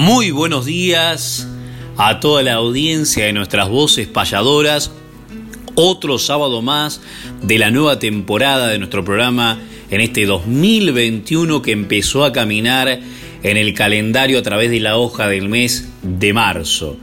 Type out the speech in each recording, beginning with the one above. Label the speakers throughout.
Speaker 1: Muy buenos días a toda la audiencia de nuestras voces payadoras. Otro sábado más de la nueva temporada de nuestro programa en este 2021 que empezó a caminar en el calendario a través de la hoja del mes de marzo.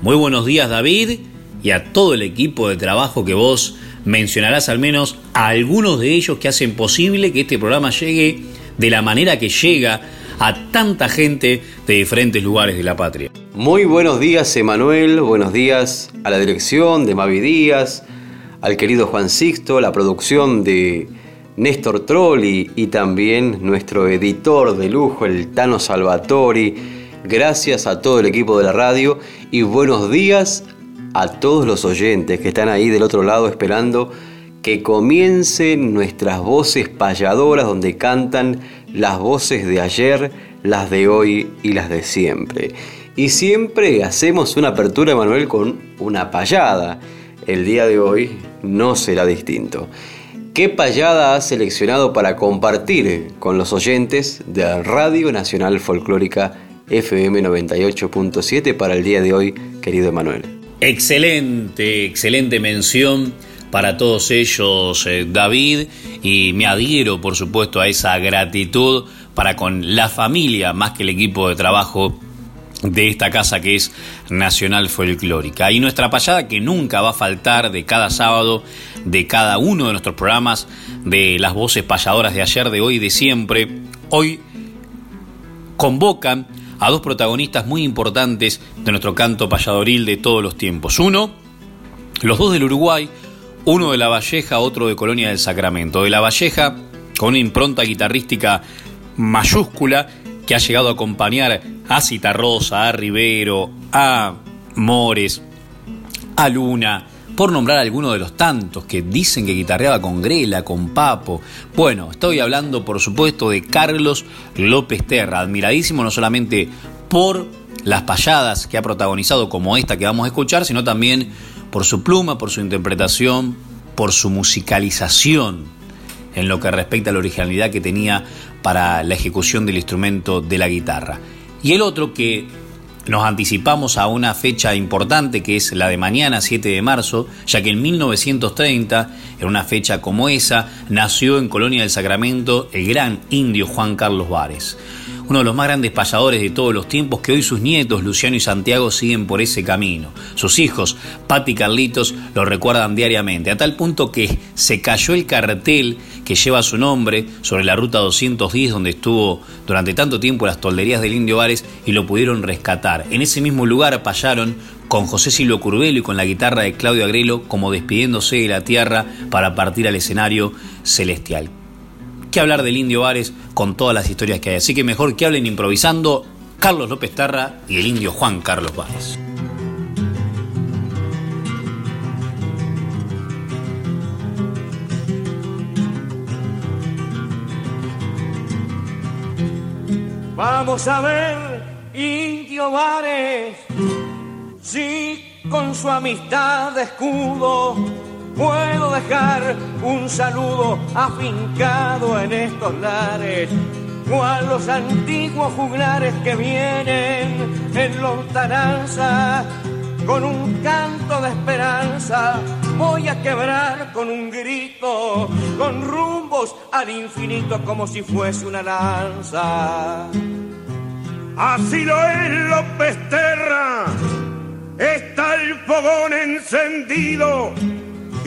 Speaker 1: Muy buenos días David y a todo el equipo de trabajo que vos mencionarás al menos a algunos de ellos que hacen posible que este programa llegue de la manera que llega a tanta gente de diferentes lugares de la patria.
Speaker 2: Muy buenos días, Emanuel. Buenos días a la dirección de Mavi Díaz, al querido Juan Sixto, la producción de Néstor Trolli y también nuestro editor de lujo, el Tano Salvatori. Gracias a todo el equipo de la radio y buenos días a todos los oyentes que están ahí del otro lado esperando que comiencen nuestras voces payadoras donde cantan las voces de ayer, las de hoy y las de siempre. Y siempre hacemos una apertura, Manuel, con una payada. El día de hoy no será distinto. ¿Qué payada has seleccionado para compartir con los oyentes de Radio Nacional Folclórica FM 98.7 para el día de hoy, querido Emanuel?
Speaker 1: Excelente, excelente mención para todos ellos, eh, David, y me adhiero, por supuesto, a esa gratitud para con la familia, más que el equipo de trabajo de esta casa que es Nacional Folclórica. Y nuestra payada que nunca va a faltar de cada sábado, de cada uno de nuestros programas, de las voces payadoras de ayer, de hoy, de siempre, hoy convocan a dos protagonistas muy importantes de nuestro canto payadoril de todos los tiempos. Uno, los dos del Uruguay, uno de La Valleja, otro de Colonia del Sacramento. De La Valleja, con una impronta guitarrística mayúscula que ha llegado a acompañar a Citarrosa, a Rivero, a Mores, a Luna, por nombrar alguno de los tantos que dicen que guitarreaba con Grela, con Papo. Bueno, estoy hablando por supuesto de Carlos López Terra, admiradísimo no solamente por las payadas que ha protagonizado como esta que vamos a escuchar, sino también por su pluma, por su interpretación, por su musicalización en lo que respecta a la originalidad que tenía para la ejecución del instrumento de la guitarra. Y el otro que nos anticipamos a una fecha importante que es la de mañana, 7 de marzo, ya que en 1930, en una fecha como esa, nació en Colonia del Sacramento el gran indio Juan Carlos Vares uno de los más grandes payadores de todos los tiempos, que hoy sus nietos, Luciano y Santiago, siguen por ese camino. Sus hijos, Pati y Carlitos, lo recuerdan diariamente, a tal punto que se cayó el cartel que lleva su nombre sobre la ruta 210, donde estuvo durante tanto tiempo las tolderías del Indio Vares, y lo pudieron rescatar. En ese mismo lugar payaron con José Silvio Curvelo y con la guitarra de Claudio Agrelo como despidiéndose de la tierra para partir al escenario celestial hablar del Indio Vares con todas las historias que hay. Así que mejor que hablen improvisando Carlos López Tarra y el indio Juan Carlos Vares.
Speaker 3: Vamos a ver, Indio Vares, si con su amistad de escudo puedo dejar un saludo afincado en estos lares, cual los antiguos juglares que vienen en lontananza, con un canto de esperanza, voy a quebrar con un grito, con rumbos al infinito como si fuese una lanza.
Speaker 4: Así lo es López Terra, está el fogón encendido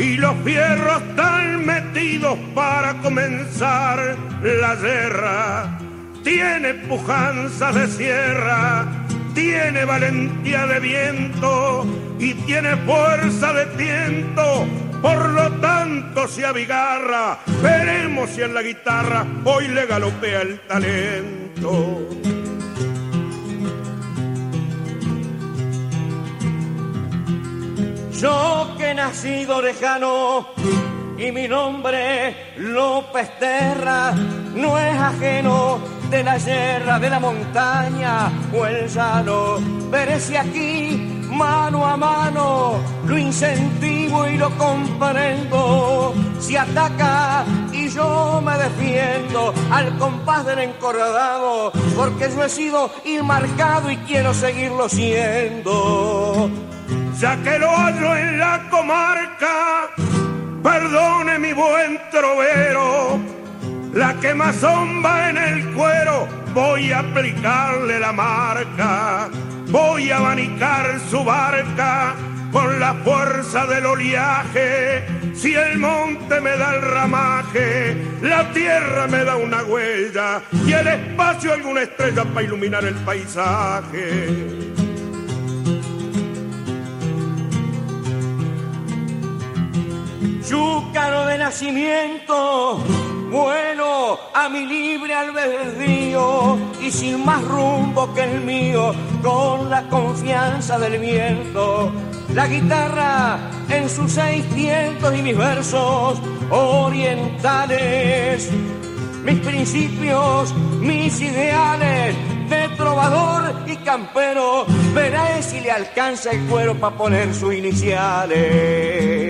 Speaker 4: y los fierros están metidos para comenzar la guerra. Tiene pujanza de sierra, tiene valentía de viento y tiene fuerza de tiento. Por lo tanto se abigarra, veremos si en la guitarra hoy le galopea el talento.
Speaker 3: Yo que he nacido lejano y mi nombre López Terra no es ajeno de la sierra, de la montaña o el llano. Veré si aquí mano a mano lo incentivo y lo comprendo. Si ataca y yo me defiendo al compás del encordado, porque yo he sido inmarcado y quiero seguirlo siendo
Speaker 4: ya que lo hallo en la comarca, perdone mi buen trovero, la quemazón va en el cuero, voy a aplicarle la marca, voy a abanicar su barca con la fuerza del oleaje. Si el monte me da el ramaje, la tierra me da una huella y el espacio alguna estrella para iluminar el paisaje.
Speaker 3: Chúcaro de nacimiento, bueno a mi libre albedrío y sin más rumbo que el mío, con la confianza del viento. La guitarra en sus seiscientos y mis versos orientales, mis principios, mis ideales de trovador y campero, verá si le alcanza el cuero para poner sus iniciales.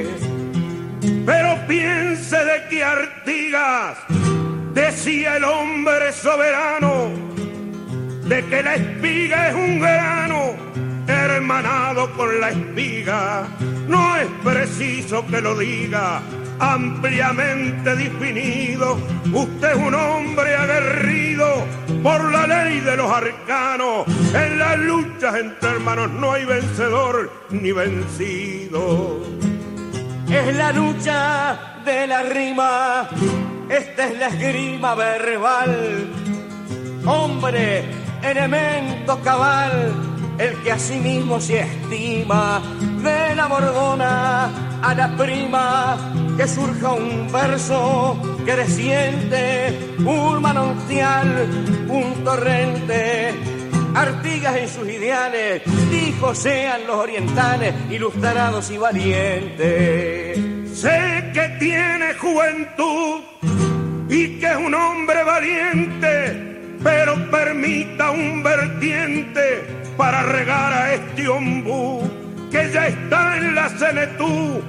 Speaker 4: Pero piense de que Artigas decía el hombre soberano, de que la espiga es un grano hermanado con la espiga. No es preciso que lo diga ampliamente definido. Usted es un hombre aguerrido por la ley de los arcanos. En las luchas entre hermanos no hay vencedor ni vencido
Speaker 3: es la lucha de la rima, esta es la esgrima verbal. Hombre, elemento cabal, el que a sí mismo se estima, de la bordona a la prima, que surja un verso creciente, un manantial, un torrente Artigas en sus ideales, dijo sean los orientales, ilustrados y valientes.
Speaker 4: Sé que tiene juventud y que es un hombre valiente, pero permita un vertiente para regar a este ombú que ya está en la senetú,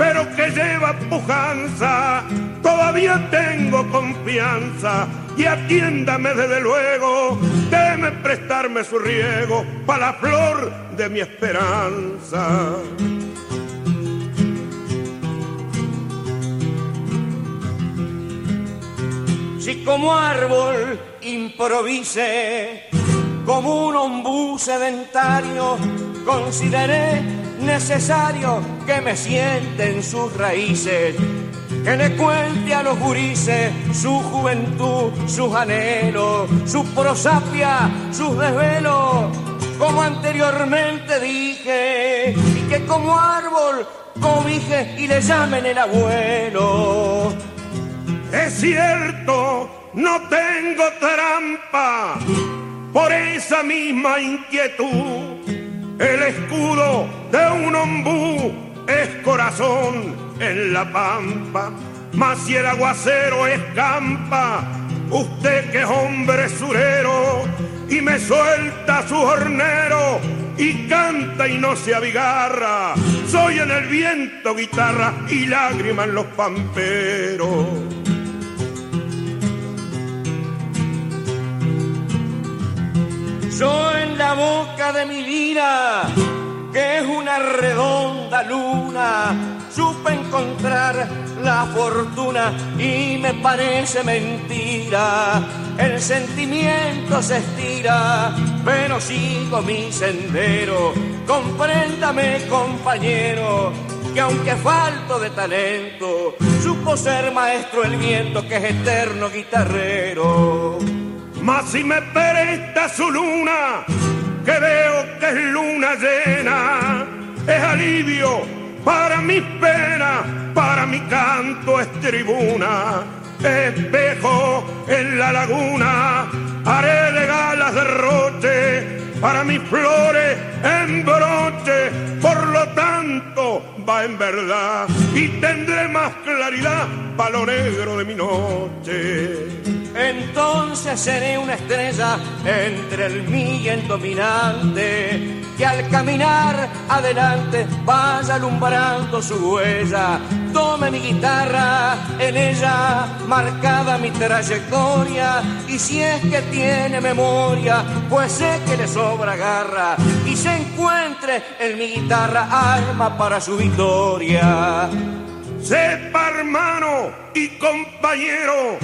Speaker 4: pero que lleva pujanza. Todavía tengo confianza y atiéndame desde luego, déme prestarme su riego para la flor de mi esperanza.
Speaker 3: Si como árbol improvise, como un ombú sedentario, consideré necesario que me sienten sus raíces que le cuente a los gurises su juventud, sus anhelos, su prosapia, sus desvelos, como anteriormente dije, y que como árbol cobije y le llamen el abuelo.
Speaker 4: Es cierto, no tengo trampa por esa misma inquietud. El escudo de un ombú es corazón en la pampa, mas si el aguacero escampa, usted que es hombre surero y me suelta su hornero y canta y no se abigarra, soy en el viento guitarra y lágrimas en los pamperos.
Speaker 3: Yo en la boca de mi vida, que es una redonda luna, supe encontrar la fortuna y me parece mentira. El sentimiento se estira, pero sigo mi sendero. Compréndame, compañero, que aunque falto de talento, supo ser maestro el viento que es eterno guitarrero.
Speaker 4: Mas si me presta su luna, que veo que es luna llena, es alivio para mis penas, para mi canto es tribuna, espejo en la laguna, haré de galas derroche para mis flores en broche, por lo tanto va en verdad y tendré más claridad para lo negro de mi noche
Speaker 3: entonces seré una estrella entre el millón dominante que al caminar adelante vaya alumbrando su huella. Tome mi guitarra, en ella marcada mi trayectoria y si es que tiene memoria, pues sé que le sobra garra y se encuentre en mi guitarra alma para su victoria.
Speaker 4: Sepa hermano y compañero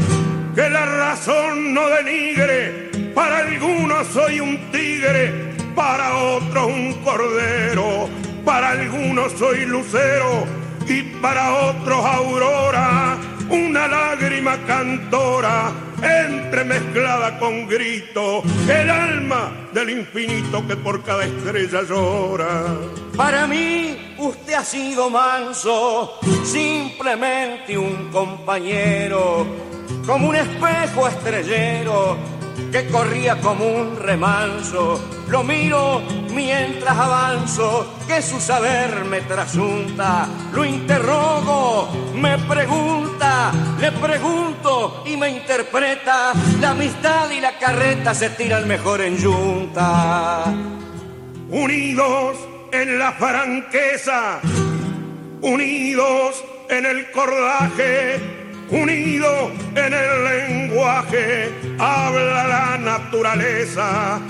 Speaker 4: que la razón no denigre. Para algunos soy un tigre, para otros un cordero, para algunos soy lucero y para otros aurora, una lágrima cantora entremezclada con grito, el alma del infinito que por cada estrella llora.
Speaker 3: Para mí usted ha sido manso, simplemente un compañero como un espejo estrellero que corría como un remanso. Lo miro mientras avanzo, que su saber me trasunta. Lo interrogo, me pregunta, le pregunto y me interpreta. La amistad y la carreta se tiran mejor en yunta.
Speaker 4: Unidos en la franqueza, unidos en el cordaje unido en el lenguaje, habla la naturaleza.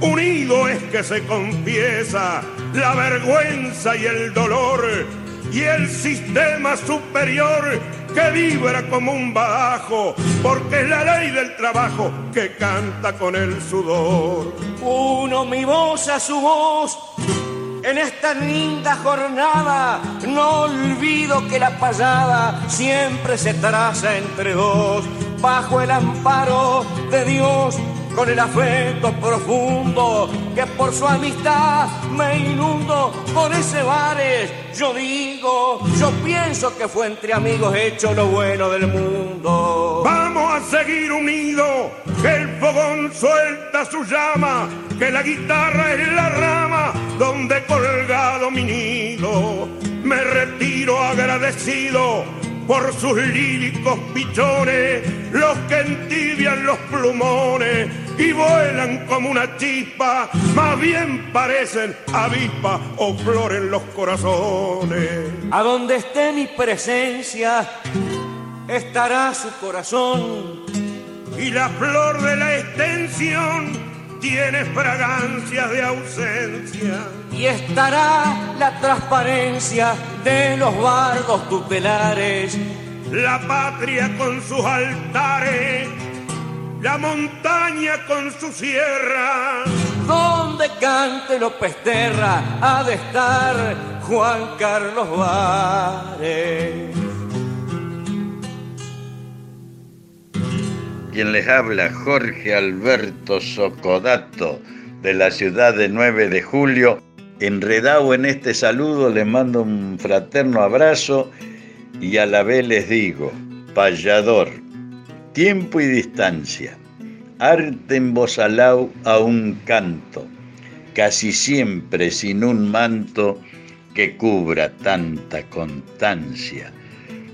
Speaker 4: Unido es que se confiesa la vergüenza y el dolor y el sistema superior que vibra como un bajo, porque es la ley del trabajo que canta con el sudor.
Speaker 3: Uno mi voz a su voz en esta linda jornada no olvido que la pasada siempre se traza entre dos, bajo el amparo de Dios, con el afecto profundo que por su amistad me inundo por ese bares. Yo digo, yo pienso que fue entre amigos hecho lo bueno del mundo.
Speaker 4: Vamos a seguir unidos, que el fogón suelta su llama, que la guitarra es la rama donde colgado mi nido. Me retiro agradecido por sus líricos pichones, los que entibian los plumones y vuelan como una chispa, más bien parecen avispa o flor en los corazones.
Speaker 3: A donde esté mi presencia, estará su corazón.
Speaker 4: Y la flor de la extensión tiene fragancia de ausencia.
Speaker 3: Y estará la transparencia de los bardos tutelares.
Speaker 4: La patria con sus altares, la montaña con su sierra.
Speaker 3: Donde cante López Terra ha de estar Juan Carlos Vares.
Speaker 5: Quien les habla, Jorge Alberto Socodato, de la ciudad de 9 de julio. Enredado en este saludo, les mando un fraterno abrazo y a la vez les digo, payador, tiempo y distancia, arte en voz a un canto, casi siempre sin un manto que cubra tanta constancia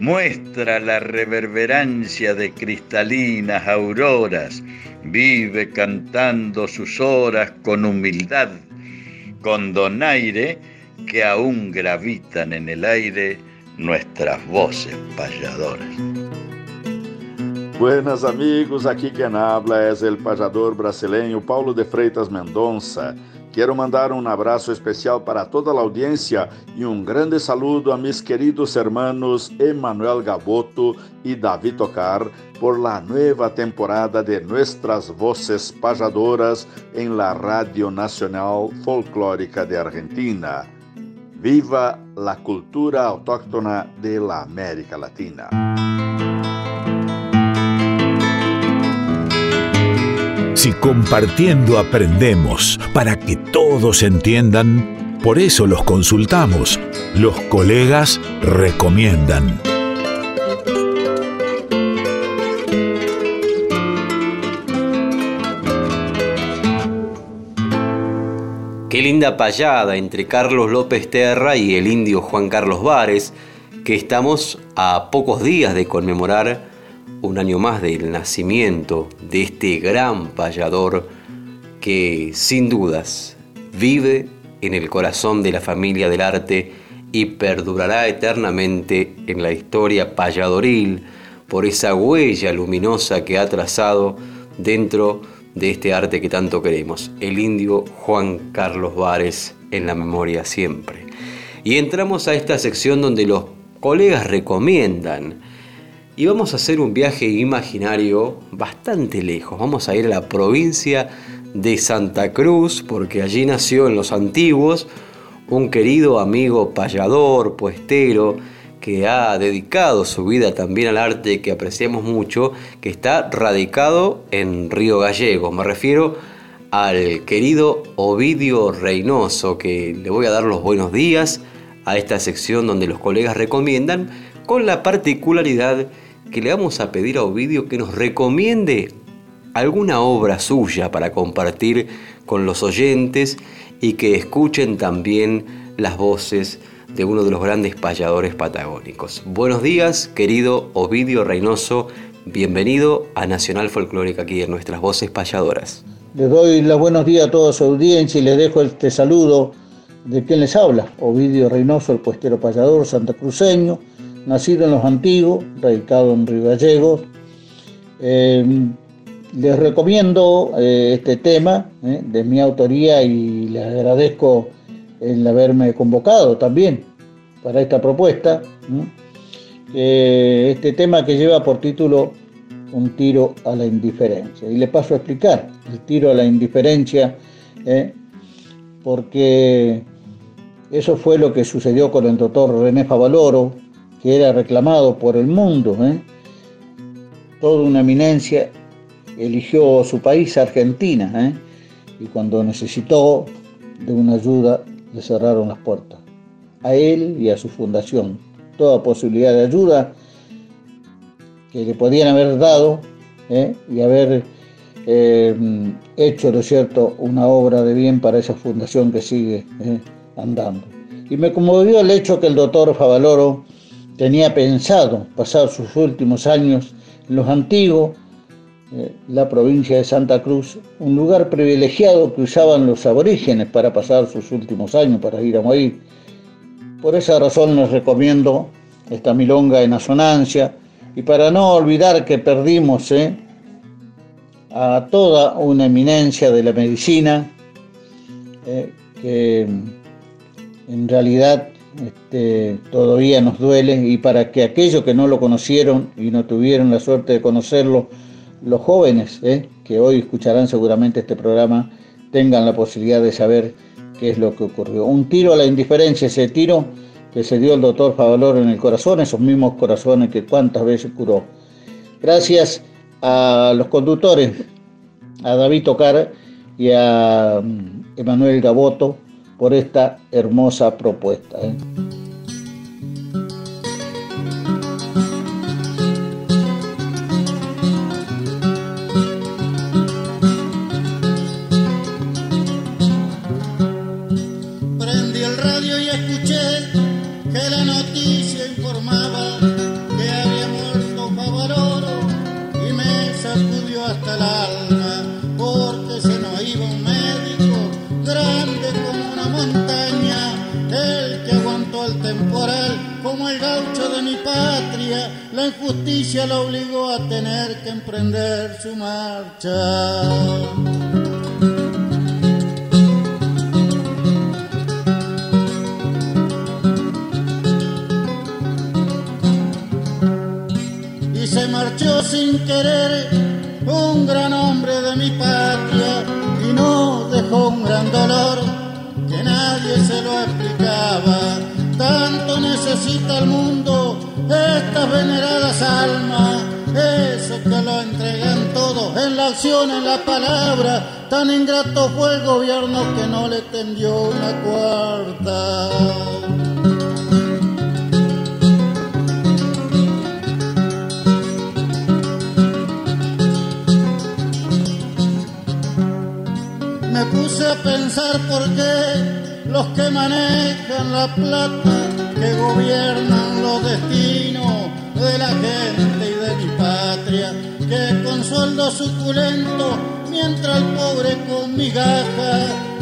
Speaker 5: muestra la reverberancia de cristalinas auroras, vive cantando sus horas con humildad, con donaire que aún gravitan en el aire nuestras voces payadoras.
Speaker 6: Buenas amigos, aqui quem habla é o pajador brasileiro Paulo de Freitas Mendonça. Quero mandar um abraço especial para toda a audiência e um grande saludo a mis queridos hermanos Emanuel Gaboto e David Tocar por la nueva temporada de Nuestras Voces Pajadoras em la Radio Nacional Folclórica de Argentina. Viva la cultura autóctona de la América Latina.
Speaker 7: Si compartiendo aprendemos para que todos entiendan, por eso los consultamos. Los colegas recomiendan.
Speaker 2: Qué linda payada entre Carlos López Terra y el indio Juan Carlos Vares, que estamos a pocos días de conmemorar un año más del nacimiento de este gran payador que sin dudas vive en el corazón de la familia del arte y perdurará eternamente en la historia payadoril por esa huella luminosa que ha trazado dentro de este arte que tanto queremos, el indio Juan Carlos Vares en la memoria siempre. Y entramos a esta sección donde los colegas recomiendan. Y vamos a hacer un viaje imaginario bastante lejos. Vamos a ir a la provincia de Santa Cruz, porque allí nació en los antiguos un querido amigo payador, puestero, que ha dedicado su vida también al arte que apreciamos mucho, que está radicado en Río Gallego. Me refiero al querido Ovidio Reynoso, que le voy a dar los buenos días a esta sección donde los colegas recomiendan, con la particularidad que le vamos a pedir a Ovidio que nos recomiende alguna obra suya para compartir con los oyentes y que escuchen también las voces de uno de los grandes payadores patagónicos. Buenos días, querido Ovidio Reynoso, bienvenido a Nacional Folclórica aquí en nuestras voces payadoras.
Speaker 8: Les doy los buenos días a toda su audiencia y les dejo este saludo de quien les habla, Ovidio Reynoso, el puestero payador santacruceño, nacido en Los Antiguos, radicado en Río Gallegos. Em, les recomiendo eh, este tema eh, de mi autoría y les agradezco el haberme convocado también para esta propuesta. este tema que lleva por título Un tiro a la indiferencia. Y le paso a explicar el tiro a la indiferencia, ¿eh? porque eso fue lo que sucedió con el doctor René Favaloro, era reclamado por el mundo. ¿eh? Toda una eminencia eligió su país, Argentina, ¿eh? y cuando necesitó de una ayuda le cerraron las puertas. A él y a su fundación. Toda posibilidad de ayuda que le podían haber dado ¿eh? y haber hecho, ¿no es cierto?, una obra de bien para esa fundación que sigue andando. Y me conmovió el hecho que el doctor Favaloro tenía pensado pasar sus últimos años en los antiguos eh, la provincia de Santa Cruz, un lugar privilegiado que usaban los aborígenes para pasar sus últimos años, para ir a morir. Por esa razón les recomiendo esta milonga en asonancia y para no olvidar que perdimos eh, a toda una eminencia de la medicina, eh, que en realidad este, todavía nos duele y para que aquellos que no lo conocieron y no tuvieron la suerte de conocerlo, los jóvenes ¿eh? que hoy escucharán seguramente este programa tengan la posibilidad de saber qué es lo que ocurrió. Un tiro a la indiferencia, ese tiro que se dio el doctor Favaloro en el corazón, esos mismos corazones que cuántas veces curó. Gracias a los conductores, a David Tocar y a mm, Emanuel Gaboto por esta hermosa propuesta. ¿eh?
Speaker 9: Los que manejan la plata, que gobiernan los destinos de la gente y de mi patria, que con sueldo suculento, mientras el pobre con migaja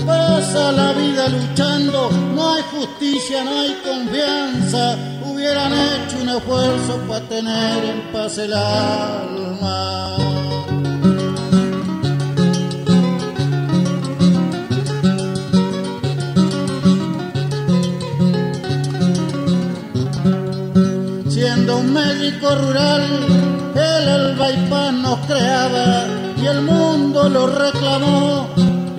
Speaker 9: pasa la vida luchando, no hay justicia, no hay confianza, hubieran hecho un esfuerzo para tener en paz el alma. Un médico rural, el bypass nos creaba y el mundo lo reclamó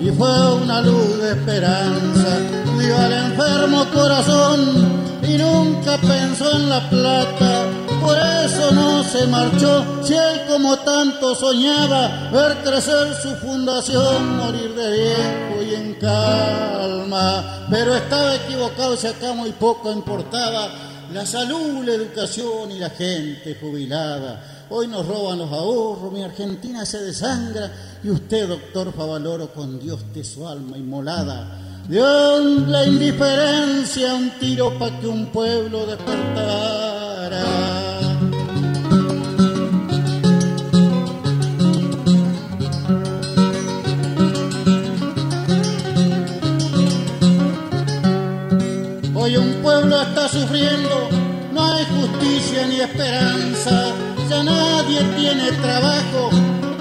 Speaker 9: y fue una luz de esperanza. Dio al enfermo corazón y nunca pensó en la plata. Por eso no se marchó, si él como tanto soñaba ver crecer su fundación, morir de viejo y en calma. Pero estaba equivocado, si acá muy poco importaba la salud, la educación y la gente jubilada. Hoy nos roban los ahorros, mi Argentina se desangra y usted, doctor Favaloro, con Dios de su alma inmolada. Dio la indiferencia un tiro para que un pueblo despertara. Pueblo está sufriendo, no hay justicia ni esperanza, ya nadie tiene trabajo,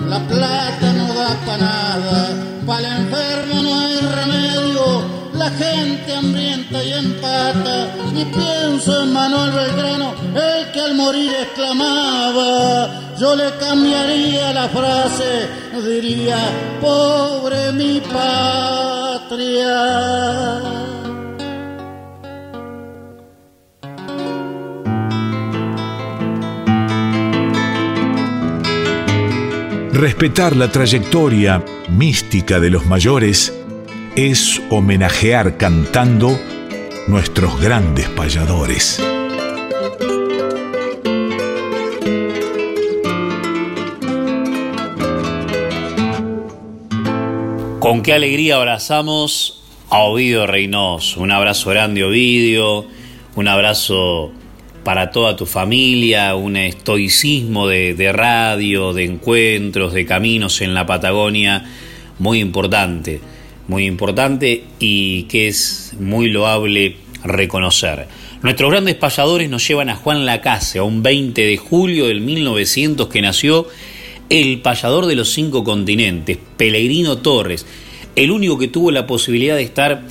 Speaker 9: la plata no da para nada, para el enfermo no hay remedio, la gente hambrienta y empata, y pienso en Manuel Belgrano, el que al morir exclamaba, yo le cambiaría la frase, diría, pobre mi patria.
Speaker 7: Respetar la trayectoria mística de los mayores es homenajear cantando nuestros grandes payadores.
Speaker 1: Con qué alegría abrazamos a Ovidio Reynoso. Un abrazo grande, Ovidio. Un abrazo para toda tu familia, un estoicismo de, radio, de encuentros, de caminos en la Patagonia, muy importante, muy importante y que es muy loable reconocer. Nuestros grandes payadores nos llevan a Juan Lacase, a un 20 de julio del 1900 que nació el payador de los cinco continentes, Pellegrino Torres, el único que tuvo la posibilidad de estar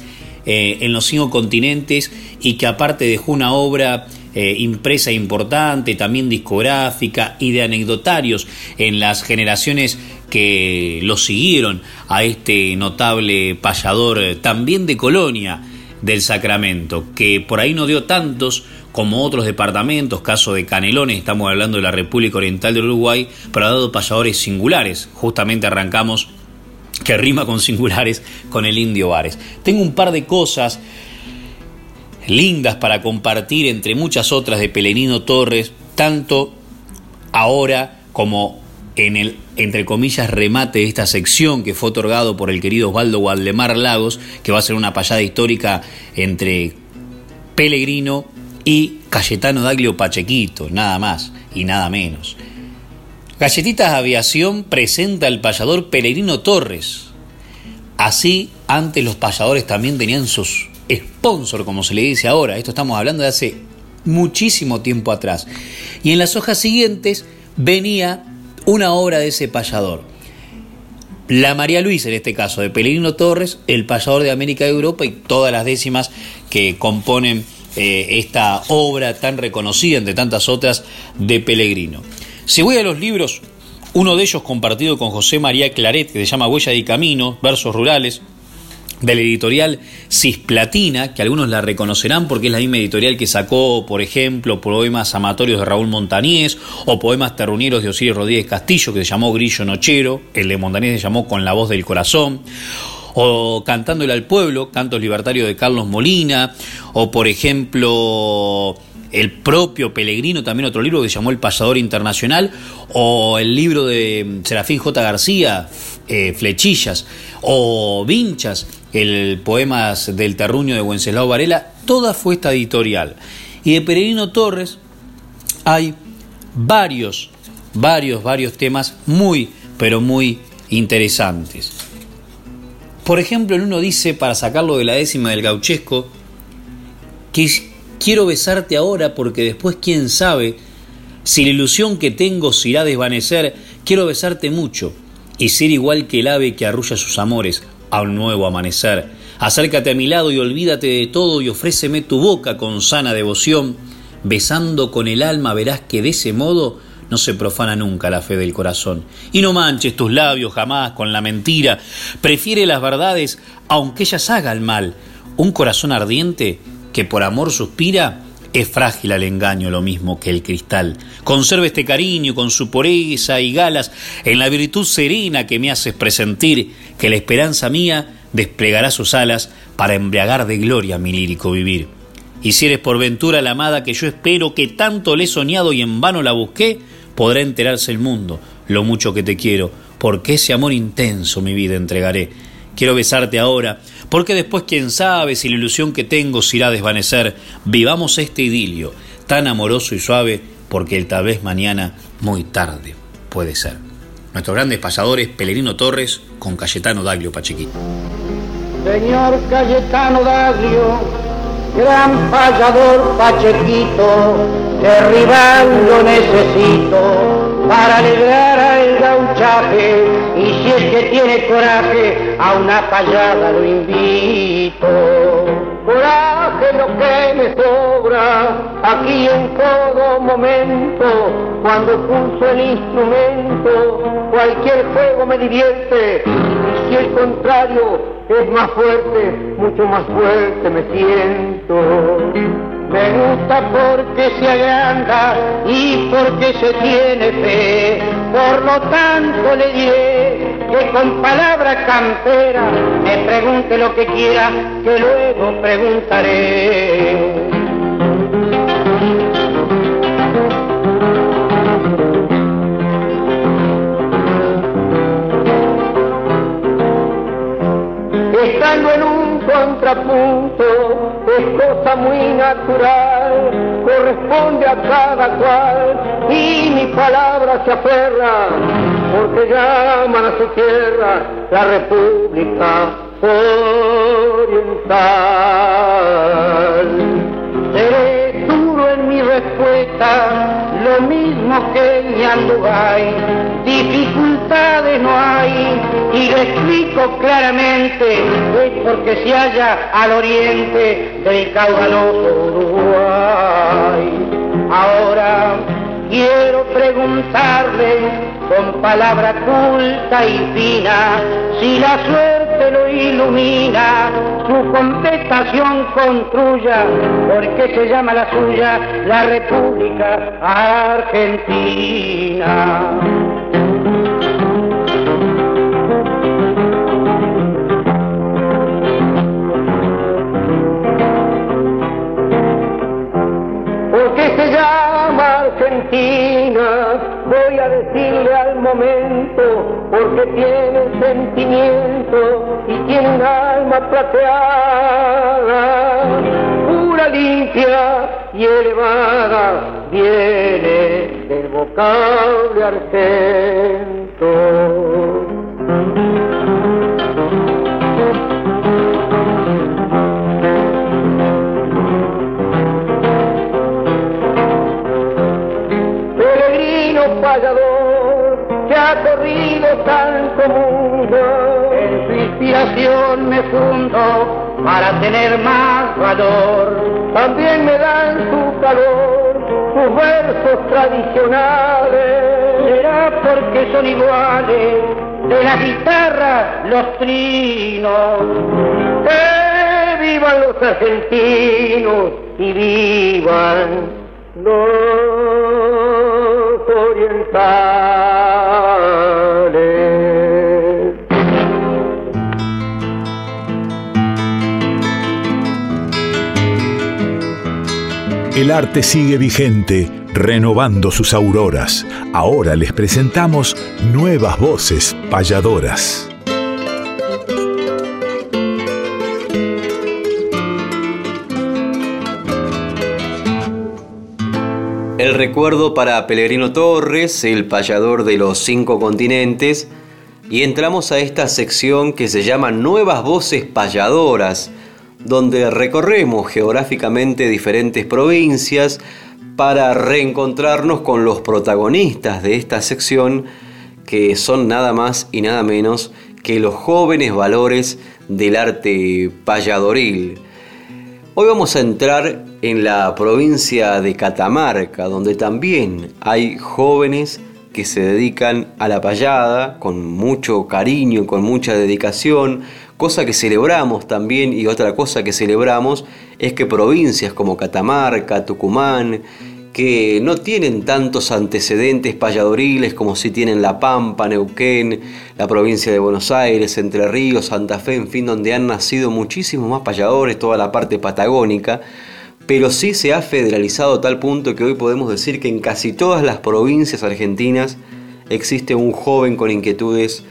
Speaker 1: eh, en los cinco continentes y que aparte dejó una obra eh, impresa importante, también discográfica y de anecdotarios en las generaciones que lo siguieron a este notable payador eh, también de Colonia del Sacramento, que por ahí no dio tantos como otros departamentos, caso de Canelones, estamos hablando de la República Oriental del Uruguay, pero ha dado payadores singulares. Justamente arrancamos, que rima con singulares, con el Indio Vares. Tengo un par de cosas lindas para compartir entre muchas otras de Pelenino Torres, tanto ahora como en el, entre comillas, remate de esta sección que fue otorgado por el querido Osvaldo Waldemar Lagos, que va a ser una payada histórica entre Pellegrino y Cayetano Daglio Pachequito, nada más y nada menos. Galletitas Aviación presenta al payador Pellegrino Torres. Así, antes los payadores también tenían sus sponsor, como se le dice ahora. Esto estamos hablando de hace muchísimo tiempo atrás. Y en las hojas siguientes venía una obra de ese payador. La María Luisa, en este caso, de Pellegrino Torres, el payador de América y Europa y todas las décimas que componen eh, esta obra tan reconocida, entre tantas otras, de Pellegrino. Si voy a los libros, uno de ellos compartido con José María Claret, que se llama Huella y Camino, versos rurales, de la editorial Cisplatina, que algunos la reconocerán porque es la misma editorial que sacó, por ejemplo, poemas amatorios de Raúl Montañés o poemas terrunieros de Osiris Rodríguez Castillo, que se llamó Grillo Nochero, el de Montañés se llamó Con la voz del corazón, o Cantándole al pueblo, Cantos Libertarios de Carlos Molina, o por ejemplo el propio Pellegrino, también otro libro que se llamó El Pasador Internacional, o el libro de Serafín J. García, eh, Flechillas, o Vinchas, el poemas del terruño de Wenceslao Varela, toda fue esta editorial. Y de Peregrino Torres hay varios, varios, varios temas muy, pero muy interesantes. Por ejemplo, en uno dice, para sacarlo de la décima del gauchesco, que Quiero besarte ahora porque después quién sabe si la ilusión que tengo se irá a desvanecer. Quiero besarte mucho y ser igual que el ave que arrulla sus amores a un nuevo amanecer. Acércate a mi lado y olvídate de todo y ofréceme tu boca con sana devoción. Besando con el alma verás que de ese modo no se profana nunca la fe del corazón. Y no manches tus labios jamás con la mentira. Prefiere las verdades aunque ellas hagan mal. Un corazón ardiente que por amor suspira, es frágil al engaño lo mismo que el cristal. Conserve este cariño con su pureza y galas en la virtud serena que me haces presentir que la esperanza mía desplegará sus alas para embriagar de gloria mi lírico vivir. Y si eres por ventura la amada que yo espero, que tanto le he soñado y en vano la busqué, podrá enterarse el mundo lo mucho que te quiero, porque ese amor intenso mi vida entregaré. Quiero besarte ahora, porque después quién sabe si la ilusión que tengo se irá a desvanecer. Vivamos este idilio, tan amoroso y suave, porque el tal vez mañana, muy tarde, puede ser. Nuestros grandes pasadores, Pelerino Torres con Cayetano Daglio Pachequito.
Speaker 10: Señor Cayetano Daglio, gran payador Pachequito, derribando necesito para alegrar al gauchaje es que tiene coraje a una payada lo invito. Coraje lo que me sobra aquí en todo momento cuando pulso el instrumento cualquier juego me divierte si el contrario es más fuerte mucho más fuerte me siento. Me gusta porque se agranda y porque se tiene fe. Por lo tanto le diré que con palabras camperas me pregunte lo que quiera, que luego preguntaré. Estando en un contrapunto es cosa muy natural, corresponde a cada cual y mi palabra se aferra, porque llaman a su tierra la República Oriental. Seré duro en mi respuesta, lo mismo que en Yandugay, dificultades no hay y lo explico claramente, es porque se halla al oriente del caudaloso Uruguay. Ahora quiero preguntarle con palabra culta y fina, si la suerte lo ilumina, su contestación construya, porque se llama la suya la República Argentina. porque se llama Argentina, voy a decirle al momento, porque tiene sentimiento y tiene un alma plateada, pura, limpia y elevada, viene del vocable argento. Que ha corrido tanto mundo. En su inspiración me fundo para tener más valor. También me dan su calor sus versos tradicionales. Será porque son iguales de la guitarra los trinos Que vivan los argentinos y vivan los orientales.
Speaker 7: El arte sigue vigente, renovando sus auroras. Ahora les presentamos nuevas voces payadoras.
Speaker 2: El recuerdo para Pellegrino Torres, el payador de los cinco continentes, y entramos a esta sección que se llama Nuevas Voces Payadoras, donde recorremos geográficamente diferentes provincias para reencontrarnos con los protagonistas de esta sección, que son nada más y nada menos que los jóvenes valores del arte payadoril. Hoy vamos a entrar en la provincia de Catamarca, donde también hay jóvenes que se dedican a la payada con mucho cariño, con mucha dedicación, cosa que celebramos también y otra cosa que celebramos es que provincias como Catamarca, Tucumán, que no tienen tantos antecedentes payadoriles como si tienen La Pampa, Neuquén, la provincia de Buenos Aires, Entre Ríos, Santa Fe, en fin, donde han nacido muchísimos más payadores, toda la parte patagónica, pero sí se ha federalizado a tal punto que hoy podemos decir que en casi todas las provincias argentinas existe un joven con inquietudes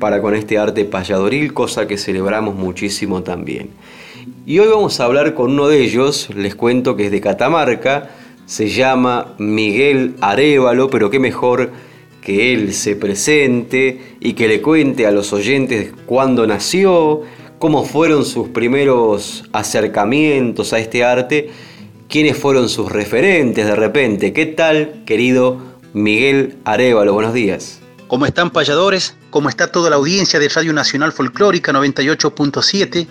Speaker 2: para con este arte payadoril, cosa que celebramos muchísimo también. Y hoy vamos a hablar con uno de ellos, les cuento que es de Catamarca, se llama Miguel Arevalo, pero qué mejor que él se presente y que le cuente a los oyentes cuándo nació, cómo fueron sus primeros acercamientos a este arte, quiénes fueron sus referentes de repente. ¿Qué tal, querido Miguel Arevalo? Buenos días.
Speaker 11: ¿Cómo están payadores? ¿Cómo está toda la audiencia de Radio Nacional Folclórica 98.7?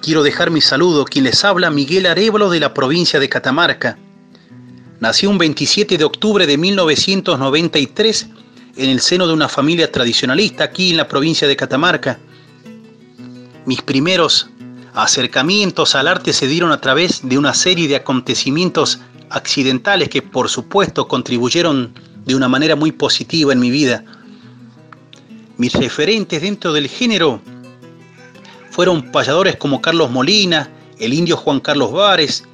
Speaker 11: Quiero dejar mi saludo. Quien les habla, Miguel Arevalo de la provincia de Catamarca. Nació un 27 de octubre de 1993 en el seno de una familia tradicionalista aquí en la provincia de Catamarca. Mis primeros acercamientos al arte se dieron a través de una serie de acontecimientos accidentales que por supuesto contribuyeron de una manera muy positiva en mi vida. Mis referentes dentro del género fueron payadores como Carlos Molina, el indio Juan Carlos Vares,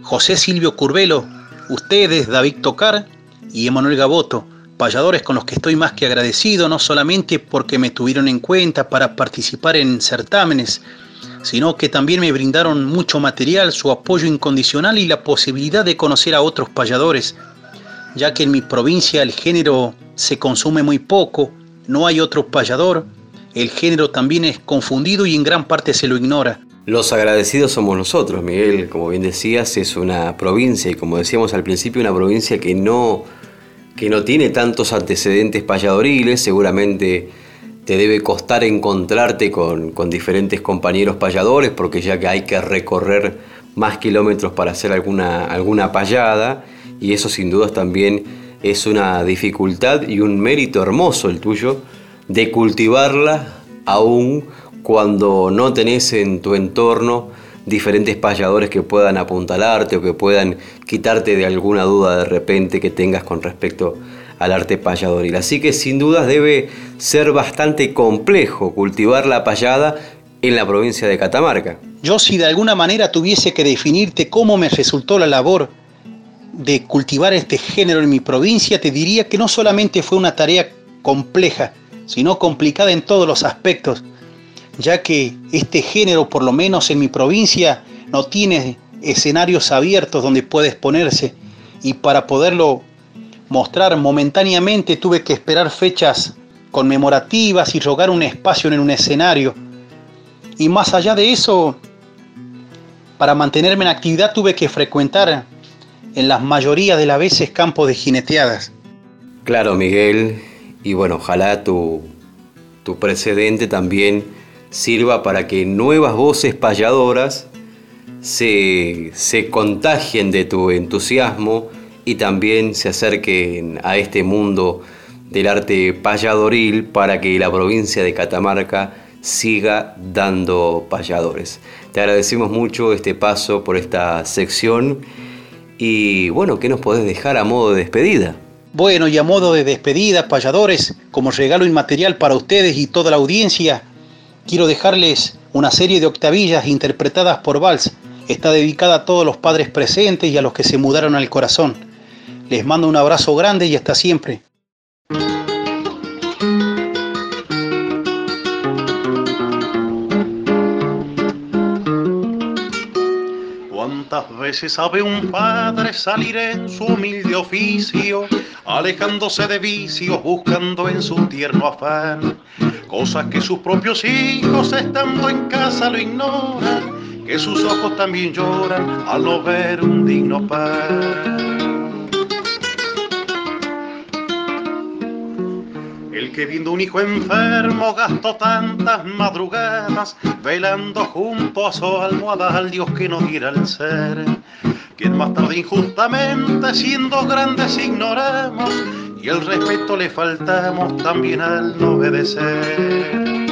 Speaker 11: José Silvio Curvelo, ustedes, David Tocar y Emanuel Gaboto, payadores con los que estoy más que agradecido, no solamente porque me tuvieron en cuenta para participar en certámenes, sino que también me brindaron mucho material, su apoyo incondicional y la posibilidad de conocer a otros payadores, ya que en mi provincia el género se consume muy poco, no hay otro payador, el género también es confundido y en gran parte se lo ignora.
Speaker 2: Los agradecidos somos nosotros, Miguel, como bien decías, es una provincia y como decíamos al principio, una provincia que no, que no tiene tantos antecedentes payadoriles, seguramente te debe costar encontrarte con, con diferentes compañeros payadores, porque ya que hay que recorrer más kilómetros para hacer alguna, alguna payada, y eso sin dudas también es una dificultad y un mérito hermoso el tuyo de cultivarla aún cuando no tenés en tu entorno diferentes payadores que puedan apuntalarte o que puedan quitarte de alguna duda de repente que tengas con respecto al arte payadoril. Así que sin dudas debe ser bastante complejo cultivar la payada en la provincia de Catamarca.
Speaker 11: Yo si de alguna manera tuviese que definirte cómo me resultó la labor de cultivar este género en mi provincia, te diría que no solamente fue una tarea compleja, sino complicada en todos los aspectos, ya que este género, por lo menos en mi provincia, no tiene escenarios abiertos donde puede exponerse y para poderlo mostrar momentáneamente tuve que esperar fechas conmemorativas y rogar un espacio en un escenario. Y más allá de eso, para mantenerme en actividad tuve que frecuentar en la mayoría de las veces campos de jineteadas.
Speaker 2: Claro, Miguel, y bueno, ojalá tu, tu precedente también sirva para que nuevas voces payadoras se, se contagien de tu entusiasmo y también se acerquen a este mundo del arte payadoril para que la provincia de Catamarca siga dando payadores. Te agradecemos mucho este paso por esta sección y bueno, ¿qué nos podés dejar a modo de despedida?
Speaker 11: Bueno, y a modo de despedida, payadores, como regalo inmaterial para ustedes y toda la audiencia, quiero dejarles una serie de octavillas interpretadas por Vals. Está dedicada a todos los padres presentes y a los que se mudaron al corazón. Les mando un abrazo grande y hasta siempre.
Speaker 12: ¿Cuántas veces sabe un padre salir en su humilde oficio, alejándose de vicios, buscando en su tierno afán cosas que sus propios hijos estando en casa lo ignoran, que sus ojos también lloran al no ver un digno pan? El que viendo un hijo enfermo gastó tantas madrugadas velando junto a su almohada al Dios que no diera el ser. Quien más tarde injustamente siendo grandes ignoramos y el respeto le faltamos también al no obedecer.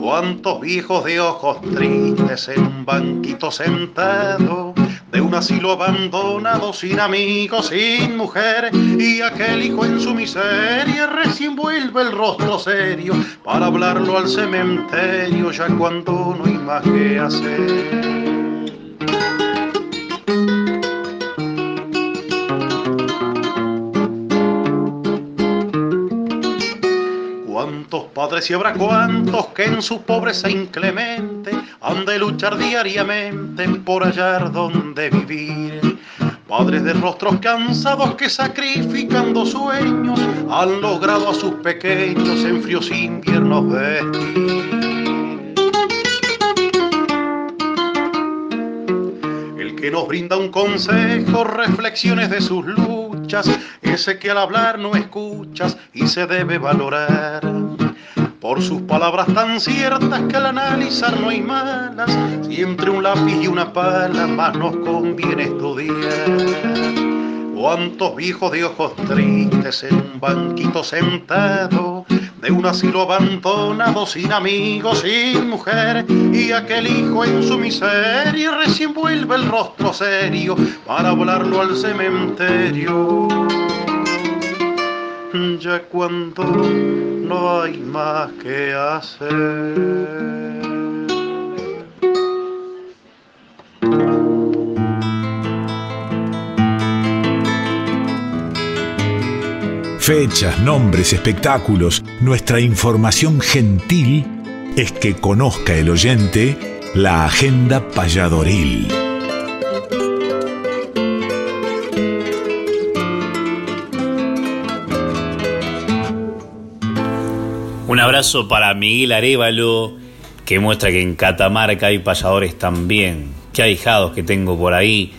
Speaker 12: Cuántos viejos de ojos tristes en un banquito sentado de un asilo abandonado, sin amigos, sin mujer, y aquel hijo en su miseria recién vuelve el rostro serio para hablarlo al cementerio, ya cuando no hay más que hacer. Padres y habrá cuantos que en su pobreza inclemente han de luchar diariamente por hallar donde vivir. Padres de rostros cansados que sacrificando sueños han logrado a sus pequeños en fríos inviernos vestir. El que nos brinda un consejo, reflexiones de sus luchas, ese que al hablar no escuchas y se debe valorar por sus palabras tan ciertas que al analizar no hay malas, siempre un lápiz y una pala más nos conviene estudiar. Cuántos viejos de ojos tristes en un banquito sentado, de un asilo abandonado, sin amigos, sin mujer, y aquel hijo en su miseria recién vuelve el rostro serio para volarlo al cementerio ya cuando no hay más que hacer.
Speaker 7: Fechas, nombres, espectáculos, nuestra información gentil es que conozca el oyente la agenda payadoril.
Speaker 1: Un abrazo para Miguel Arevalo, que muestra que en Catamarca hay payadores también. Qué ahijados que tengo por ahí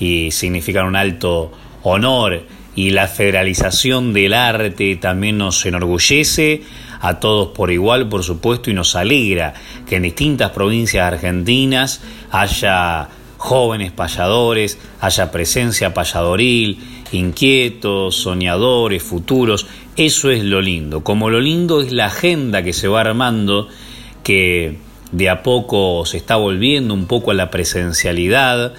Speaker 1: y significan un alto honor. Y la federalización del arte también nos enorgullece a todos por igual, por supuesto, y nos alegra que en distintas provincias argentinas haya jóvenes payadores, haya presencia payadoril, inquietos, soñadores, futuros. Eso es lo lindo. Como lo lindo es la agenda que se va armando, que de a poco se está volviendo un poco a la presencialidad,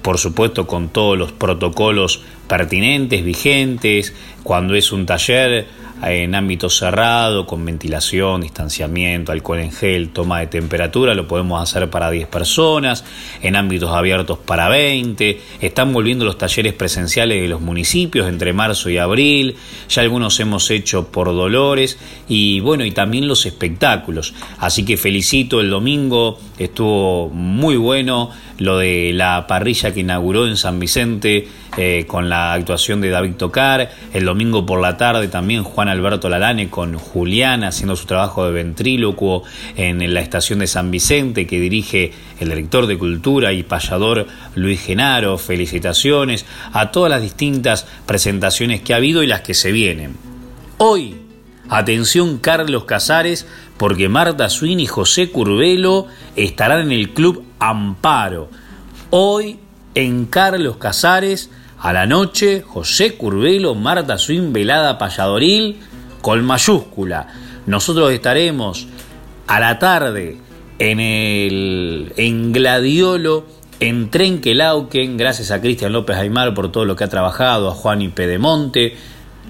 Speaker 1: por supuesto con todos los protocolos pertinentes, vigentes, cuando es un taller en ámbito cerrado, con ventilación, distanciamiento, alcohol en gel, toma de temperatura, lo podemos hacer para 10 personas, en ámbitos abiertos para 20, están volviendo los talleres presenciales de los municipios entre marzo y abril, ya algunos hemos hecho por Dolores y bueno, y también los espectáculos, así que felicito el domingo, estuvo muy bueno lo de la parrilla que inauguró en San Vicente eh, con la actuación de David Tocar, el domingo por la tarde también Juan Alberto Lalane con Julián haciendo su trabajo de ventrílocuo en la estación de San Vicente que dirige el director de cultura y payador Luis Genaro, felicitaciones a todas las distintas presentaciones que ha habido y las que se vienen. Hoy, atención Carlos Casares, porque Marta Swin y José Curvelo estarán en el Club Amparo. Hoy en Carlos Casares, a la noche, José Curvelo, Marta Swin, Velada Payadoril, con mayúscula. Nosotros estaremos A la tarde, en, el, en Gladiolo, en Trenquelauquen, gracias a Cristian López Aymar por todo lo que ha trabajado, a Juan y Pedemonte.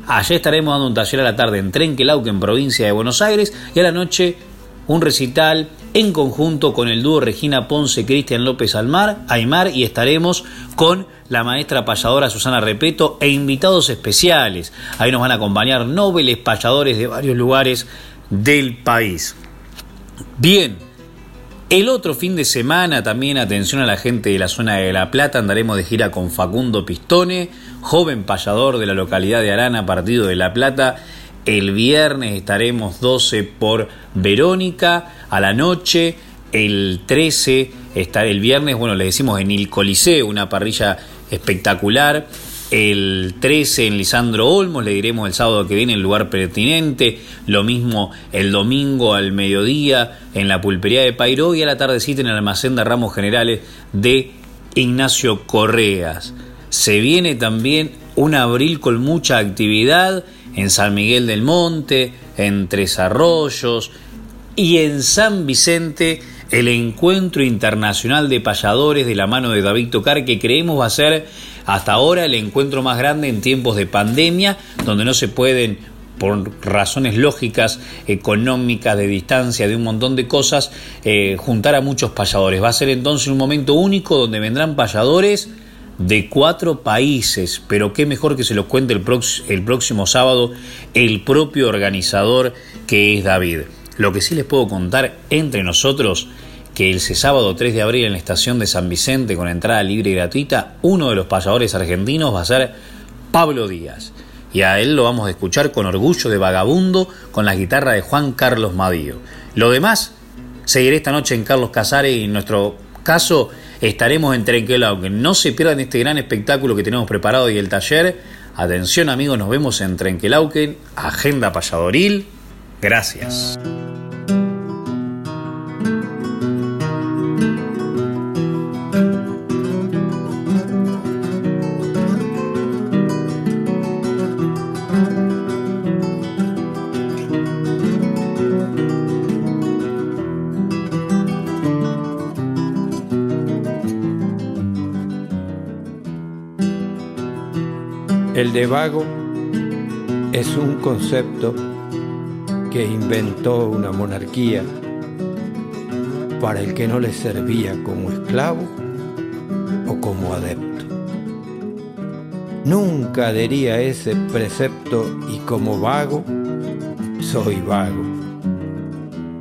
Speaker 1: Allí estaremos dando un taller a la tarde en Trenquelauquen, provincia de Buenos Aires, y a la noche un recital en conjunto con el dúo Regina Ponce, Cristian López Almar, Aymar y estaremos con la maestra payadora Susana Repeto e invitados especiales. Ahí nos van a acompañar nobles payadores de varios lugares del país. Bien, el otro fin de semana también atención a la gente de la zona de La Plata, andaremos de gira con Facundo Pistone, joven payador de la localidad de Arana, partido de La Plata el viernes estaremos 12 por Verónica a la noche. El 13 está el viernes, bueno, le decimos en el Coliseo, una parrilla espectacular. El 13 en Lisandro Olmos, le diremos el sábado que viene el lugar pertinente. Lo mismo el domingo al mediodía en la pulpería de Pairó y a la tardecita en el almacén de ramos generales de Ignacio Correas. Se viene también un abril con mucha actividad en San Miguel del Monte, en Tres Arroyos y en San Vicente el encuentro internacional de payadores de la mano de David Tocar que creemos va a ser hasta ahora el encuentro más grande en tiempos de pandemia donde no se pueden por razones lógicas, económicas, de distancia, de un montón de cosas, eh, juntar a muchos payadores. Va a ser entonces un momento único donde vendrán payadores de cuatro países, pero qué mejor que se lo cuente el, el próximo sábado el propio organizador que es David. Lo que sí les puedo contar entre nosotros, que el sábado 3 de abril en la estación de San Vicente con entrada libre y gratuita, uno de los payadores argentinos va a ser Pablo Díaz. Y a él lo vamos a escuchar con orgullo de vagabundo con la guitarra de Juan Carlos Madío. Lo demás, seguiré esta noche en Carlos Casares y en nuestro caso estaremos en Trenquelauquen. No se pierdan este gran espectáculo que tenemos preparado y el taller. Atención amigos, nos vemos en Trenquelauquen, Agenda Payadoril. Gracias.
Speaker 13: De vago es un concepto que inventó una monarquía para el que no le servía como esclavo o como adepto. Nunca adhería a ese precepto y como vago, soy vago.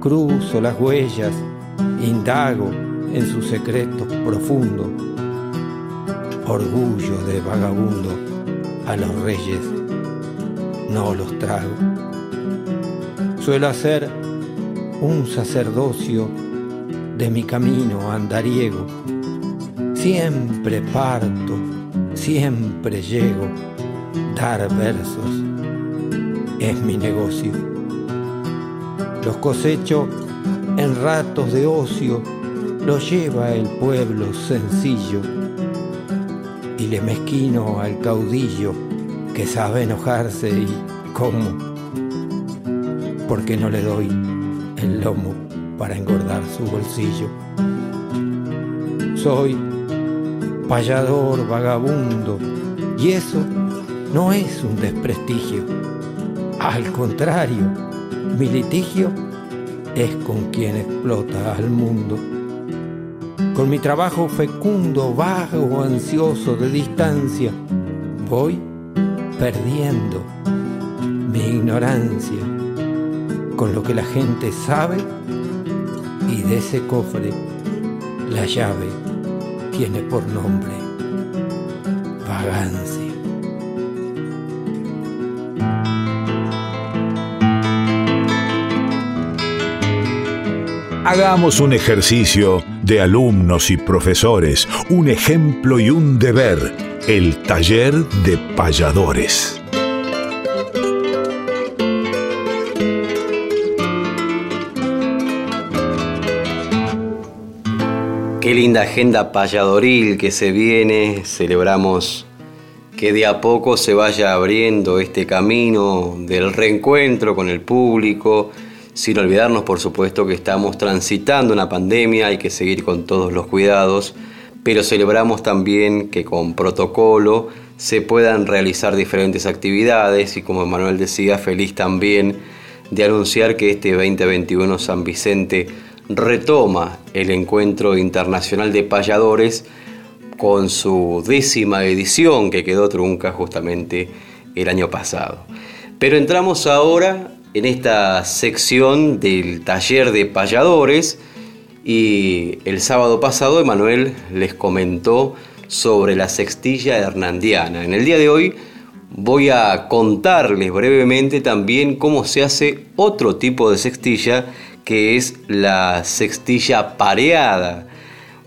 Speaker 13: Cruzo las huellas, indago en sus secretos profundos, orgullo de vagabundo a los reyes no los trago. Suelo hacer un sacerdocio de mi camino andariego. Siempre parto, siempre llego. Dar versos es mi negocio. Los cosecho en ratos de ocio, los lleva el pueblo sencillo le mezquino al caudillo que sabe enojarse y cómo, porque no le doy el lomo para engordar su bolsillo. Soy payador vagabundo y eso no es un desprestigio. Al contrario, mi litigio es con quien explota al mundo con mi trabajo fecundo, vago, ansioso de distancia, voy perdiendo mi ignorancia con lo que la gente sabe y de ese cofre la llave tiene por nombre vagancia.
Speaker 7: Hagamos un ejercicio de alumnos y profesores, un ejemplo y un deber, el taller de payadores.
Speaker 2: Qué linda agenda payadoril que se viene, celebramos que de a poco se vaya abriendo este camino del reencuentro con el público, sin olvidarnos por supuesto que estamos transitando una pandemia, hay que seguir con todos los cuidados, pero celebramos también que con protocolo se puedan realizar diferentes actividades y como Manuel decía, feliz también de anunciar que este 2021 San Vicente retoma el encuentro internacional de payadores con su décima edición que quedó trunca justamente el año pasado. Pero entramos ahora en esta sección del taller de payadores y el sábado pasado Emanuel les comentó sobre la sextilla hernandiana. En el día de hoy voy a contarles brevemente también cómo se hace otro tipo de sextilla que es la sextilla pareada.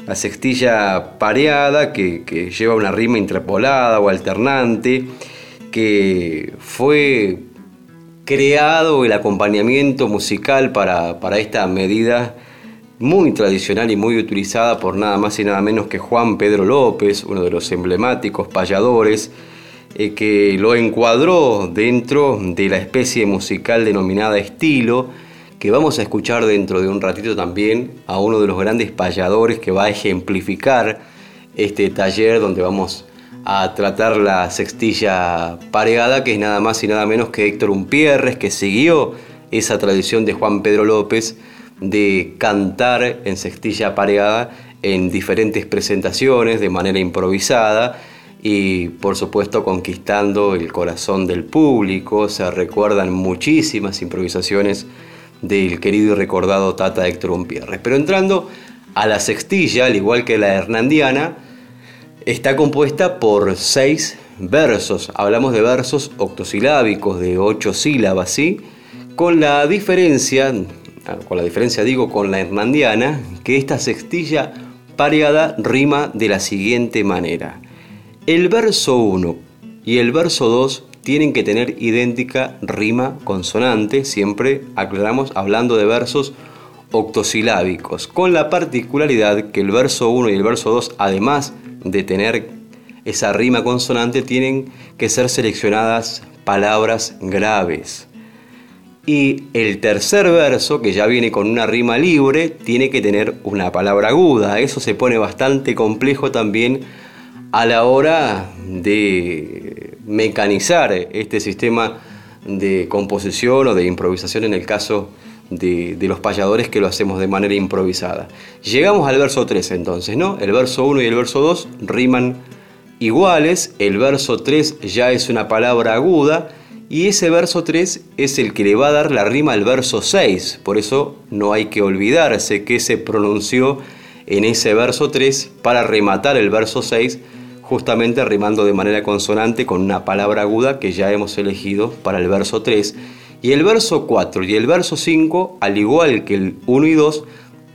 Speaker 2: La sextilla pareada que, lleva una rima interpolada o alternante, que fue creado el acompañamiento musical para, para esta medida muy tradicional y muy utilizada por nada más y nada menos que Juan Pedro López, uno de los emblemáticos payadores, eh, que lo encuadró dentro de la especie musical denominada estilo, que vamos a escuchar dentro de un ratito también a uno de los grandes payadores que va a ejemplificar este taller donde vamos a tratar la sextilla pareada, que es nada más y nada menos que Héctor Umpierres, que siguió esa tradición de Juan Pedro López, de cantar en sextilla pareada en diferentes presentaciones de manera improvisada y por supuesto conquistando el corazón del público. Se recuerdan muchísimas improvisaciones del querido y recordado Tata Héctor Umpierres. Pero entrando a la sextilla, al igual que la hernandiana, está compuesta por seis versos. Hablamos de versos octosilábicos de ocho sílabas, ¿sí? Con la diferencia con la diferencia digo con la hernandiana, que esta sextilla pareada rima de la siguiente manera. El verso 1 y el verso 2 tienen que tener idéntica rima consonante, siempre aclaramos hablando de versos octosilábicos, con la particularidad que el verso 1 y el verso 2, además de tener esa rima consonante, tienen que ser seleccionadas palabras graves. Y el tercer verso, que ya viene con una rima libre, tiene que tener una palabra aguda. Eso se pone bastante complejo también a la hora de mecanizar este sistema de composición o de improvisación en el caso de, los payadores que lo hacemos de manera improvisada. Llegamos al verso 3 entonces, ¿no? El verso 1 y el verso 2 riman iguales, el verso 3 ya es una palabra aguda y ese verso 3 es el que le va a dar la rima al verso 6. Por eso no hay que olvidarse que se pronunció en ese verso 3 para rematar el verso 6, justamente rimando de manera consonante con una palabra aguda que ya hemos elegido para el verso 3. Y el verso 4 y el verso 5, al igual que el 1 y 2,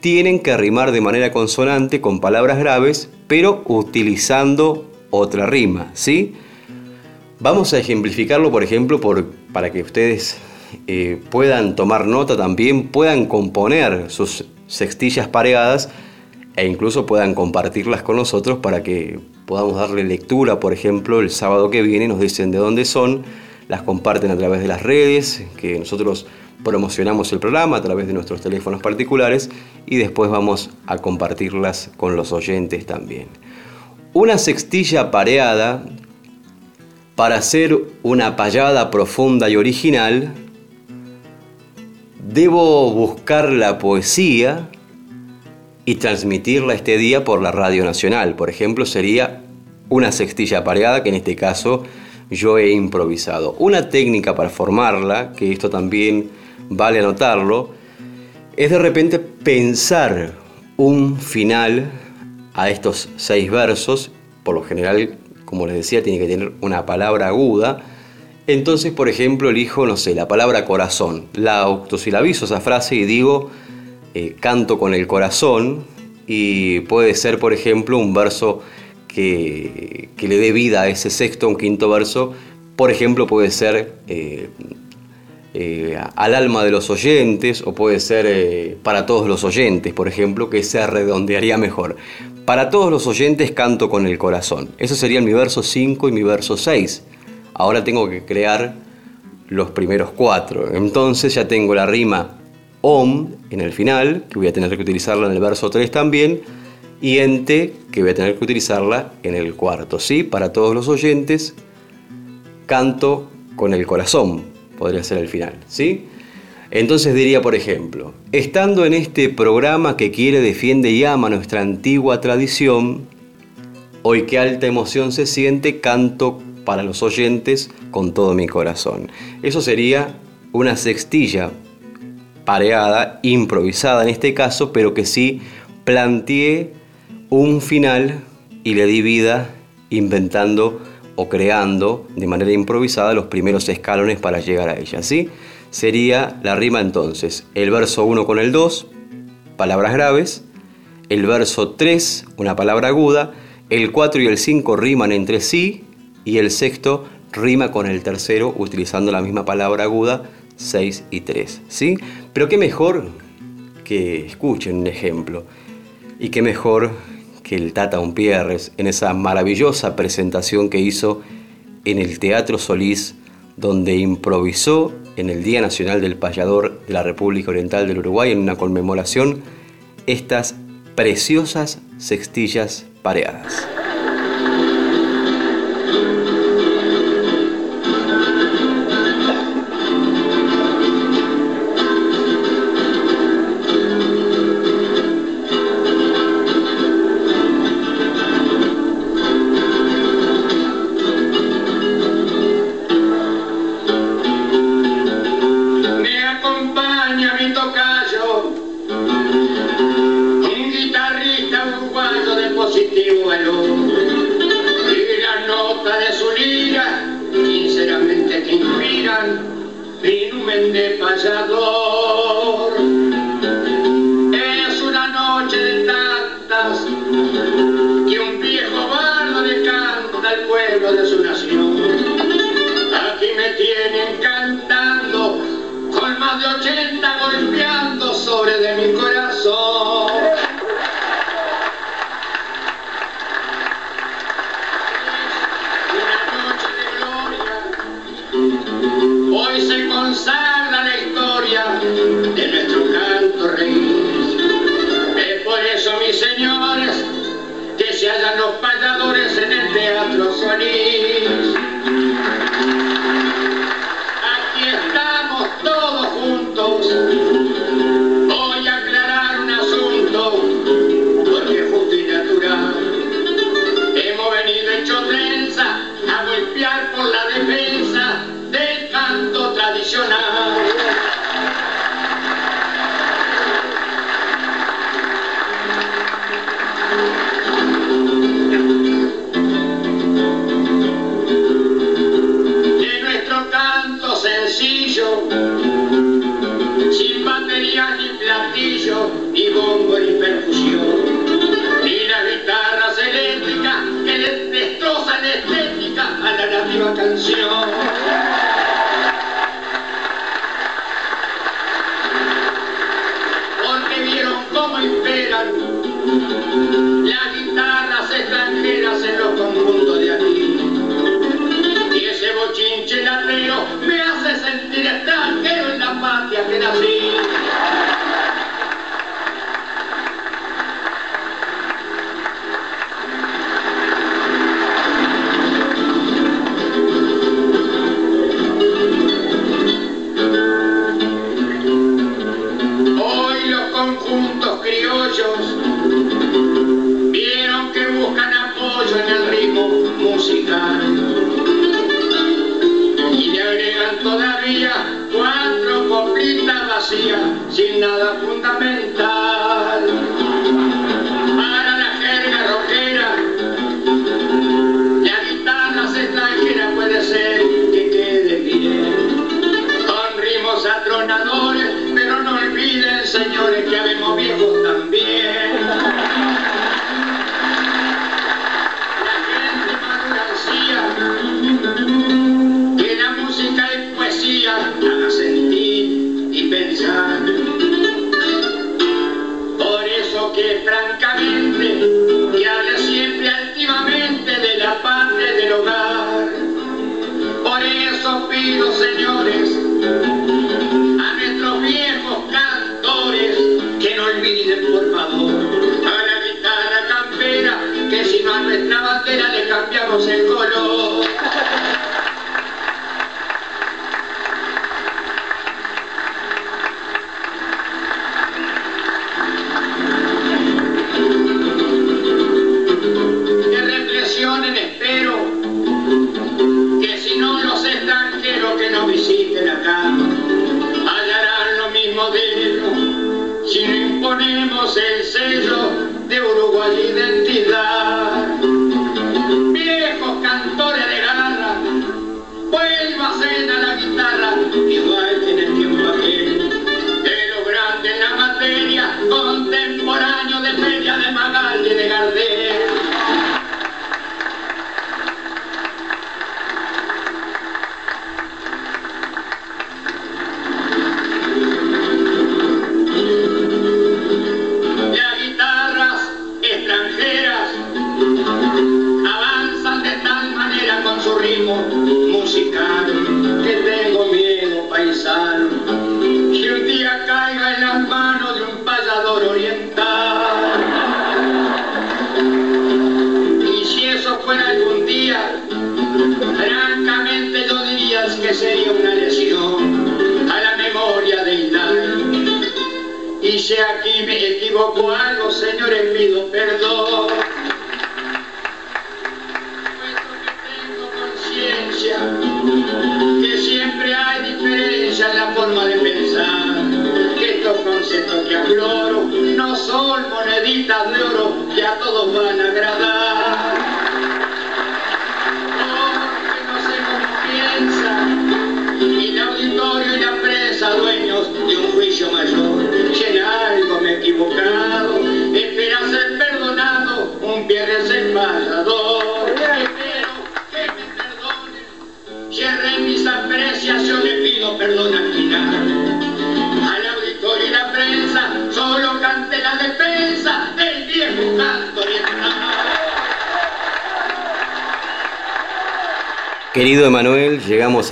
Speaker 2: tienen que rimar de manera consonante con palabras graves, pero utilizando otra rima, ¿sí? Vamos a ejemplificarlo, por ejemplo, por, para que ustedes eh, puedan tomar nota también, puedan componer sus sextillas pareadas e incluso puedan compartirlas con nosotros para que podamos darle lectura, por ejemplo, el sábado que viene, nos dicen de dónde son, las comparten a través de las redes, que nosotros promocionamos el programa a través de nuestros teléfonos particulares y después vamos a compartirlas con los oyentes también. Una sextilla pareada para hacer una payada profunda y original, debo buscar la poesía y transmitirla este día por la Radio Nacional. Por ejemplo, sería una sextilla pareada, que en este caso yo he improvisado. Una técnica para formarla, que esto también vale anotarlo, es de repente pensar un final a estos seis versos, por lo general como les decía, tiene que tener una palabra aguda. Entonces, por ejemplo, elijo, no sé, la palabra corazón. La octosilabizo esa frase y digo, eh, canto con el corazón. Y puede ser, por ejemplo, un verso que, le dé vida a ese sexto, un quinto verso. Por ejemplo, puede ser eh, eh, al alma de los oyentes o puede ser para todos los oyentes, por ejemplo, que se redondearía mejor. Para todos los oyentes canto con el corazón. Eso serían mi verso 5 y mi verso 6. Ahora tengo que crear los primeros cuatro. Entonces ya tengo la rima om en el final, que voy a tener que utilizarla en el verso 3 también, y ente, que voy a tener que utilizarla en el cuarto, ¿sí? Para todos los oyentes, canto con el corazón, podría ser el final, ¿sí? Entonces diría, por ejemplo, estando en este programa que quiere, defiende y ama nuestra antigua tradición, hoy que alta emoción se siente, canto para los oyentes con todo mi corazón. Eso sería una sextilla pareada, improvisada en este caso, pero que sí planteé un final y le di vida inventando o creando de manera improvisada los primeros escalones para llegar a ella, ¿sí? sería la rima entonces el verso 1 con el 2, palabras graves, el verso 3, una palabra aguda, el 4 y el 5 riman entre sí y el sexto rima con el tercero utilizando la misma palabra aguda, 6 y 3. ¿sí? Pero qué mejor que escuchen un ejemplo y qué mejor el Tata Umpierres en esa maravillosa presentación que hizo en el Teatro Solís donde improvisó en el Día Nacional del Payador de la República Oriental del Uruguay en una conmemoración estas preciosas sextillas pareadas. nada fundamental.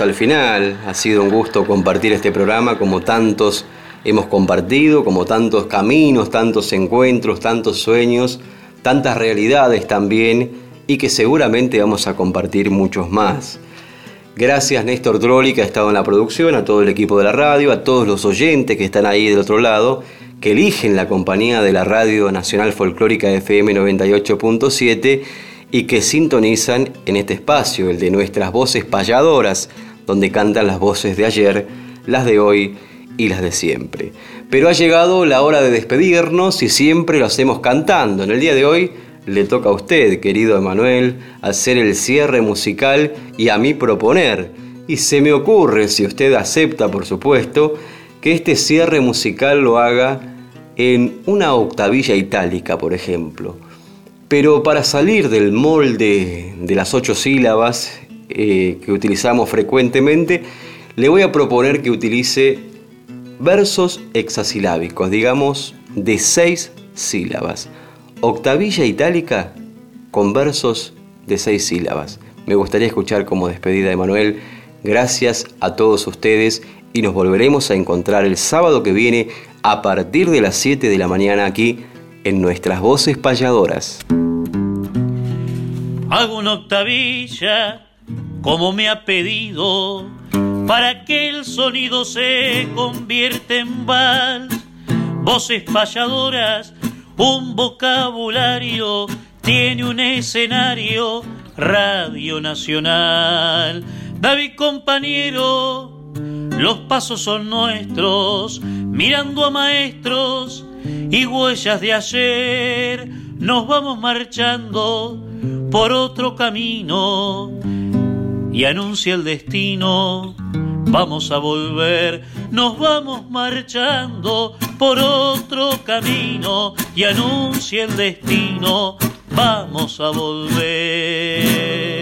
Speaker 2: Al final. Ha sido un gusto compartir este programa como tantos hemos compartido, como tantos caminos, tantos encuentros, tantos sueños, tantas realidades también y que seguramente vamos a compartir muchos más. Gracias Néstor Trolli que ha estado en la producción, a todo el equipo de la radio, a todos los oyentes que están ahí del otro lado, que eligen la compañía de la Radio Nacional Folclórica FM 98.7 y que sintonizan en este espacio, el de nuestras voces payadoras, donde cantan las voces de ayer, las de hoy y las de siempre. Pero ha llegado la hora de despedirnos y siempre lo hacemos cantando. En el día de hoy le toca a usted, querido Emanuel, hacer el cierre musical y a mí proponer. Y se me ocurre, si usted acepta, por supuesto, que este cierre musical lo haga en una octavilla itálica, por ejemplo. Pero para salir del molde de las ocho sílabas eh, que utilizamos frecuentemente, le voy a proponer que utilice versos hexasilábicos, digamos de seis sílabas octavilla itálica con versos de seis sílabas. Me gustaría escuchar como despedida de Manuel. Gracias a todos ustedes y nos volveremos a encontrar el sábado que viene a partir de las 7 de la mañana aquí en nuestras voces payadoras.
Speaker 1: Hago una octavilla como me ha pedido para que el sonido se convierta en vals. Voces payadoras un vocabulario, tiene un escenario, Radio Nacional. David compañero, los pasos son nuestros, mirando a maestros y huellas de ayer, nos vamos marchando por otro camino y anuncia el destino vamos a volver, nos vamos marchando por otro camino y anuncia el destino, vamos a volver.